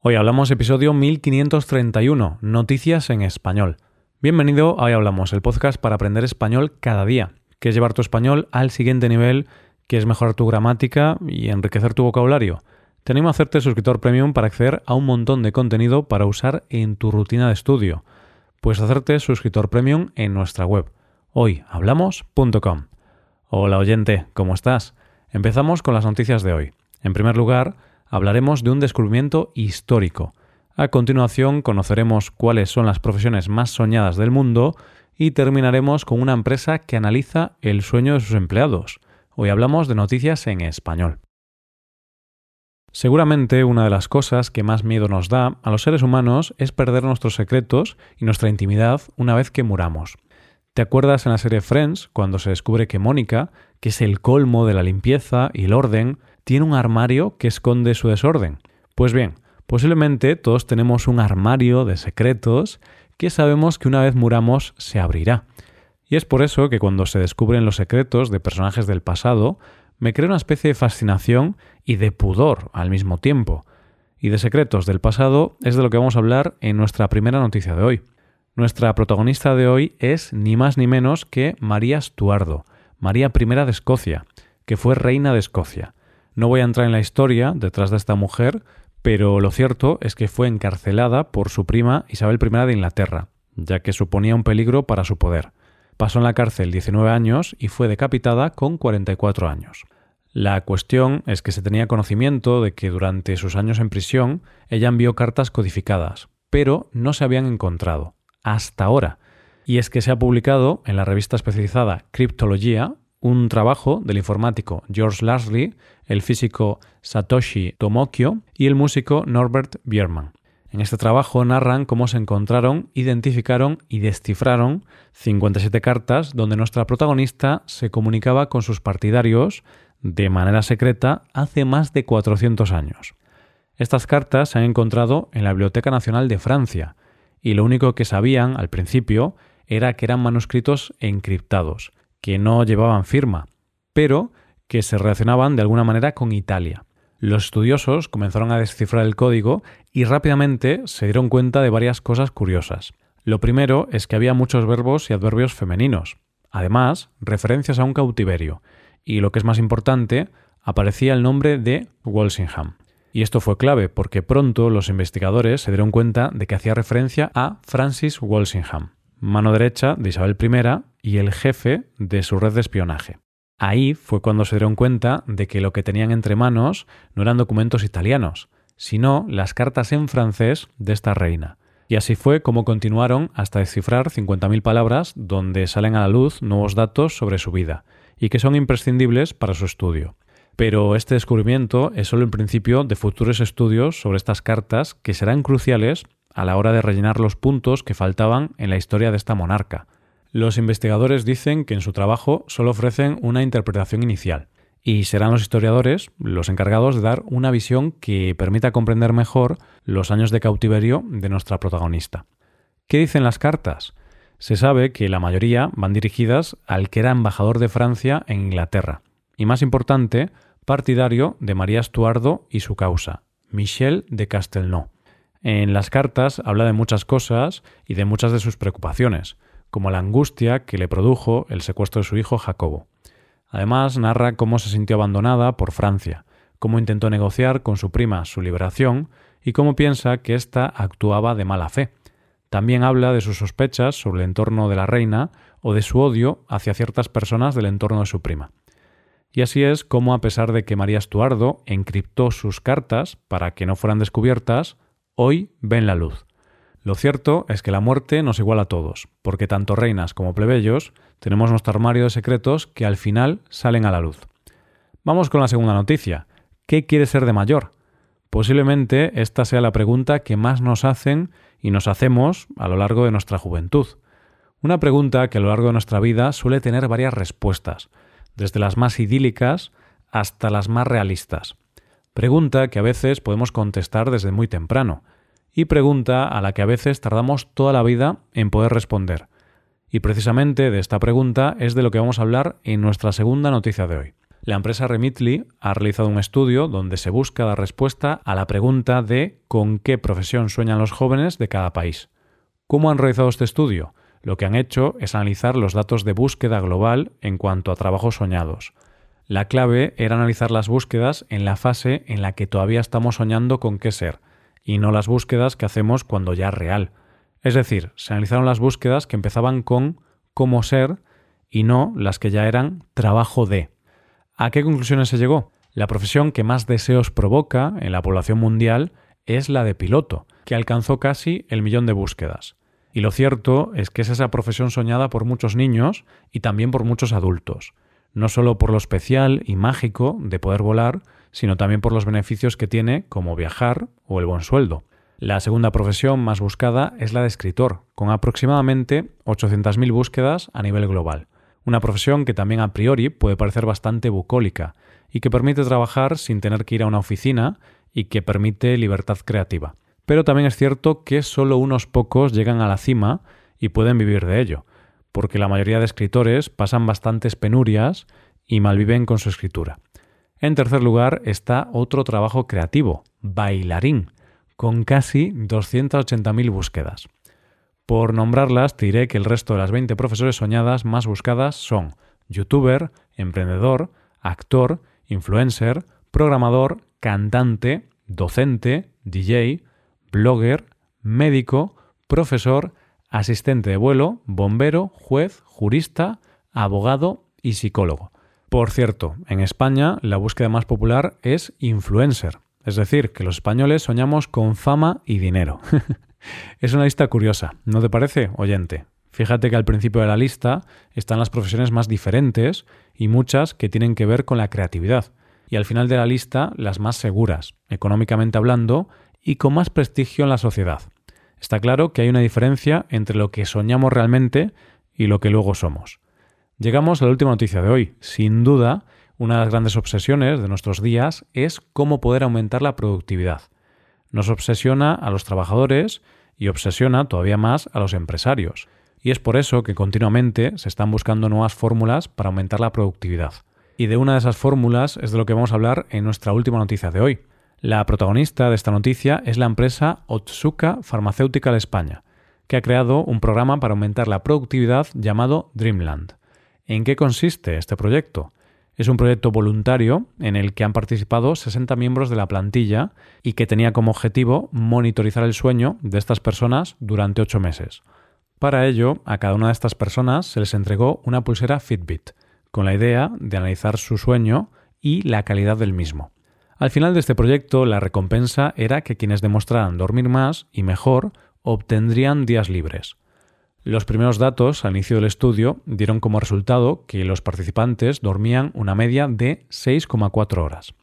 Hoy hablamos episodio 1531, Noticias en Español. Bienvenido a Hoy Hablamos, el podcast para aprender español cada día, que es llevar tu español al siguiente nivel, que es mejorar tu gramática y enriquecer tu vocabulario. Te animo a hacerte suscriptor premium para acceder a un montón de contenido para usar en tu rutina de estudio. Puedes hacerte suscriptor premium en nuestra web, hoyhablamos.com. Hola oyente, ¿cómo estás? Empezamos con las noticias de hoy. En primer lugar, hablaremos de un descubrimiento histórico. A continuación conoceremos cuáles son las profesiones más soñadas del mundo y terminaremos con una empresa que analiza el sueño de sus empleados. Hoy hablamos de noticias en español. Seguramente una de las cosas que más miedo nos da a los seres humanos es perder nuestros secretos y nuestra intimidad una vez que muramos. ¿Te acuerdas en la serie Friends cuando se descubre que Mónica, que es el colmo de la limpieza y el orden, tiene un armario que esconde su desorden. Pues bien, posiblemente todos tenemos un armario de secretos que sabemos que una vez muramos se abrirá. Y es por eso que cuando se descubren los secretos de personajes del pasado, me crea una especie de fascinación y de pudor al mismo tiempo. Y de secretos del pasado es de lo que vamos a hablar en nuestra primera noticia de hoy. Nuestra protagonista de hoy es ni más ni menos que María Estuardo, María I de Escocia, que fue reina de Escocia. No voy a entrar en la historia detrás de esta mujer, pero lo cierto es que fue encarcelada por su prima Isabel I de Inglaterra, ya que suponía un peligro para su poder. Pasó en la cárcel 19 años y fue decapitada con 44 años. La cuestión es que se tenía conocimiento de que durante sus años en prisión ella envió cartas codificadas, pero no se habían encontrado, hasta ahora. Y es que se ha publicado en la revista especializada Cryptología un trabajo del informático George Larsley, el físico Satoshi Tomokyo y el músico Norbert Biermann. En este trabajo narran cómo se encontraron, identificaron y descifraron 57 cartas donde nuestra protagonista se comunicaba con sus partidarios de manera secreta hace más de 400 años. Estas cartas se han encontrado en la Biblioteca Nacional de Francia y lo único que sabían al principio era que eran manuscritos encriptados, que no llevaban firma, pero que se relacionaban de alguna manera con Italia. Los estudiosos comenzaron a descifrar el código y rápidamente se dieron cuenta de varias cosas curiosas. Lo primero es que había muchos verbos y adverbios femeninos, además referencias a un cautiverio, y lo que es más importante, aparecía el nombre de Walsingham. Y esto fue clave porque pronto los investigadores se dieron cuenta de que hacía referencia a Francis Walsingham, mano derecha de Isabel I y el jefe de su red de espionaje. Ahí fue cuando se dieron cuenta de que lo que tenían entre manos no eran documentos italianos, sino las cartas en francés de esta reina. Y así fue como continuaron hasta descifrar 50.000 palabras donde salen a la luz nuevos datos sobre su vida, y que son imprescindibles para su estudio. Pero este descubrimiento es solo el principio de futuros estudios sobre estas cartas que serán cruciales a la hora de rellenar los puntos que faltaban en la historia de esta monarca. Los investigadores dicen que en su trabajo solo ofrecen una interpretación inicial, y serán los historiadores los encargados de dar una visión que permita comprender mejor los años de cautiverio de nuestra protagonista. ¿Qué dicen las cartas? Se sabe que la mayoría van dirigidas al que era embajador de Francia en Inglaterra, y más importante, partidario de María Estuardo y su causa, Michel de Castelnau. En las cartas habla de muchas cosas y de muchas de sus preocupaciones, como la angustia que le produjo el secuestro de su hijo Jacobo. Además, narra cómo se sintió abandonada por Francia, cómo intentó negociar con su prima su liberación y cómo piensa que ésta actuaba de mala fe. También habla de sus sospechas sobre el entorno de la reina o de su odio hacia ciertas personas del entorno de su prima. Y así es como, a pesar de que María Estuardo encriptó sus cartas para que no fueran descubiertas, hoy ven la luz. Lo cierto es que la muerte nos iguala a todos, porque tanto reinas como plebeyos tenemos nuestro armario de secretos que al final salen a la luz. Vamos con la segunda noticia. ¿Qué quiere ser de mayor? Posiblemente esta sea la pregunta que más nos hacen y nos hacemos a lo largo de nuestra juventud. Una pregunta que a lo largo de nuestra vida suele tener varias respuestas, desde las más idílicas hasta las más realistas. Pregunta que a veces podemos contestar desde muy temprano, y pregunta a la que a veces tardamos toda la vida en poder responder. Y precisamente de esta pregunta es de lo que vamos a hablar en nuestra segunda noticia de hoy. La empresa Remitly ha realizado un estudio donde se busca dar respuesta a la pregunta de con qué profesión sueñan los jóvenes de cada país. ¿Cómo han realizado este estudio? Lo que han hecho es analizar los datos de búsqueda global en cuanto a trabajos soñados. La clave era analizar las búsquedas en la fase en la que todavía estamos soñando con qué ser, y no las búsquedas que hacemos cuando ya es real. Es decir, se analizaron las búsquedas que empezaban con cómo ser y no las que ya eran trabajo de. ¿A qué conclusiones se llegó? La profesión que más deseos provoca en la población mundial es la de piloto, que alcanzó casi el millón de búsquedas. Y lo cierto es que es esa profesión soñada por muchos niños y también por muchos adultos, no solo por lo especial y mágico de poder volar, sino también por los beneficios que tiene como viajar o el buen sueldo. La segunda profesión más buscada es la de escritor, con aproximadamente 800.000 búsquedas a nivel global una profesión que también a priori puede parecer bastante bucólica y que permite trabajar sin tener que ir a una oficina y que permite libertad creativa. Pero también es cierto que solo unos pocos llegan a la cima y pueden vivir de ello, porque la mayoría de escritores pasan bastantes penurias y malviven con su escritura. En tercer lugar está otro trabajo creativo, bailarín, con casi 280.000 búsquedas. Por nombrarlas, te diré que el resto de las 20 profesores soñadas más buscadas son youtuber, emprendedor, actor, influencer, programador, cantante, docente, DJ, blogger, médico, profesor, asistente de vuelo, bombero, juez, jurista, abogado y psicólogo. Por cierto, en España la búsqueda más popular es influencer, es decir, que los españoles soñamos con fama y dinero. Es una lista curiosa, ¿no te parece, oyente? Fíjate que al principio de la lista están las profesiones más diferentes y muchas que tienen que ver con la creatividad. Y al final de la lista las más seguras, económicamente hablando, y con más prestigio en la sociedad. Está claro que hay una diferencia entre lo que soñamos realmente y lo que luego somos. Llegamos a la última noticia de hoy. Sin duda, una de las grandes obsesiones de nuestros días es cómo poder aumentar la productividad nos obsesiona a los trabajadores y obsesiona todavía más a los empresarios. Y es por eso que continuamente se están buscando nuevas fórmulas para aumentar la productividad. Y de una de esas fórmulas es de lo que vamos a hablar en nuestra última noticia de hoy. La protagonista de esta noticia es la empresa Otsuka Pharmaceutical España, que ha creado un programa para aumentar la productividad llamado Dreamland. ¿En qué consiste este proyecto? Es un proyecto voluntario en el que han participado 60 miembros de la plantilla y que tenía como objetivo monitorizar el sueño de estas personas durante ocho meses. Para ello, a cada una de estas personas se les entregó una pulsera Fitbit, con la idea de analizar su sueño y la calidad del mismo. Al final de este proyecto, la recompensa era que quienes demostraran dormir más y mejor obtendrían días libres. Los primeros datos al inicio del estudio dieron como resultado que los participantes dormían una media de 6,4 horas.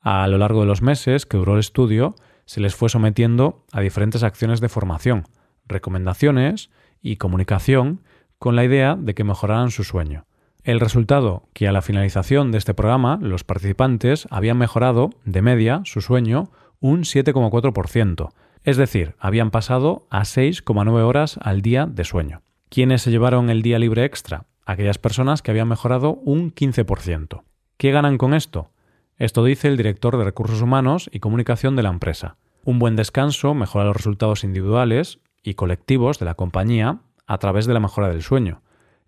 A lo largo de los meses que duró el estudio, se les fue sometiendo a diferentes acciones de formación, recomendaciones y comunicación con la idea de que mejoraran su sueño. El resultado, que a la finalización de este programa los participantes habían mejorado, de media, su sueño un 7,4%, es decir, habían pasado a 6,9 horas al día de sueño. ¿Quiénes se llevaron el día libre extra? Aquellas personas que habían mejorado un 15%. ¿Qué ganan con esto? Esto dice el director de Recursos Humanos y Comunicación de la empresa. Un buen descanso mejora los resultados individuales y colectivos de la compañía a través de la mejora del sueño.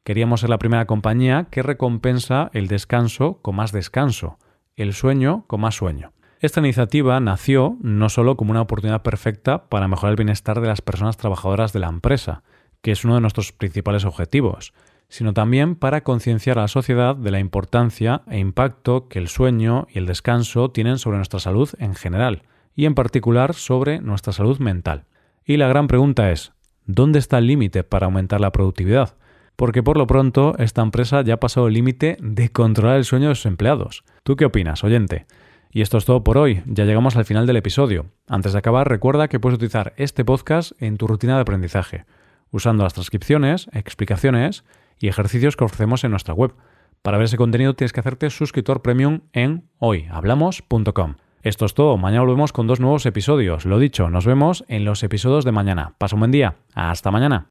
Queríamos ser la primera compañía que recompensa el descanso con más descanso, el sueño con más sueño. Esta iniciativa nació no solo como una oportunidad perfecta para mejorar el bienestar de las personas trabajadoras de la empresa, que es uno de nuestros principales objetivos, sino también para concienciar a la sociedad de la importancia e impacto que el sueño y el descanso tienen sobre nuestra salud en general, y en particular sobre nuestra salud mental. Y la gran pregunta es, ¿dónde está el límite para aumentar la productividad? Porque por lo pronto esta empresa ya ha pasado el límite de controlar el sueño de sus empleados. ¿Tú qué opinas, oyente? Y esto es todo por hoy, ya llegamos al final del episodio. Antes de acabar, recuerda que puedes utilizar este podcast en tu rutina de aprendizaje, usando las transcripciones, explicaciones y ejercicios que ofrecemos en nuestra web. Para ver ese contenido tienes que hacerte suscriptor premium en hoyhablamos.com. Esto es todo, mañana volvemos con dos nuevos episodios. Lo dicho, nos vemos en los episodios de mañana. Pasa un buen día, hasta mañana.